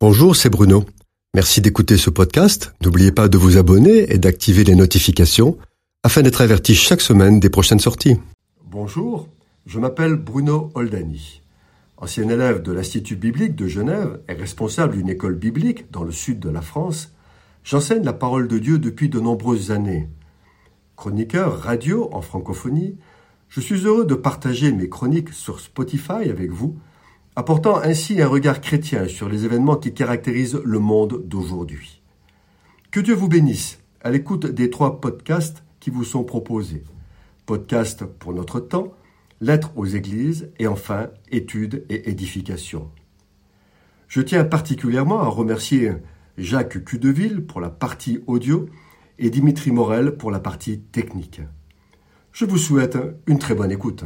Bonjour, c'est Bruno. Merci d'écouter ce podcast. N'oubliez pas de vous abonner et d'activer les notifications afin d'être averti chaque semaine des prochaines sorties. Bonjour, je m'appelle Bruno Oldani. Ancien élève de l'Institut biblique de Genève et responsable d'une école biblique dans le sud de la France, j'enseigne la parole de Dieu depuis de nombreuses années. Chroniqueur radio en francophonie, je suis heureux de partager mes chroniques sur Spotify avec vous apportant ainsi un regard chrétien sur les événements qui caractérisent le monde d'aujourd'hui. Que Dieu vous bénisse à l'écoute des trois podcasts qui vous sont proposés. Podcast pour notre temps, Lettres aux églises et enfin Études et édification. Je tiens particulièrement à remercier Jacques Cudeville pour la partie audio et Dimitri Morel pour la partie technique. Je vous souhaite une très bonne écoute.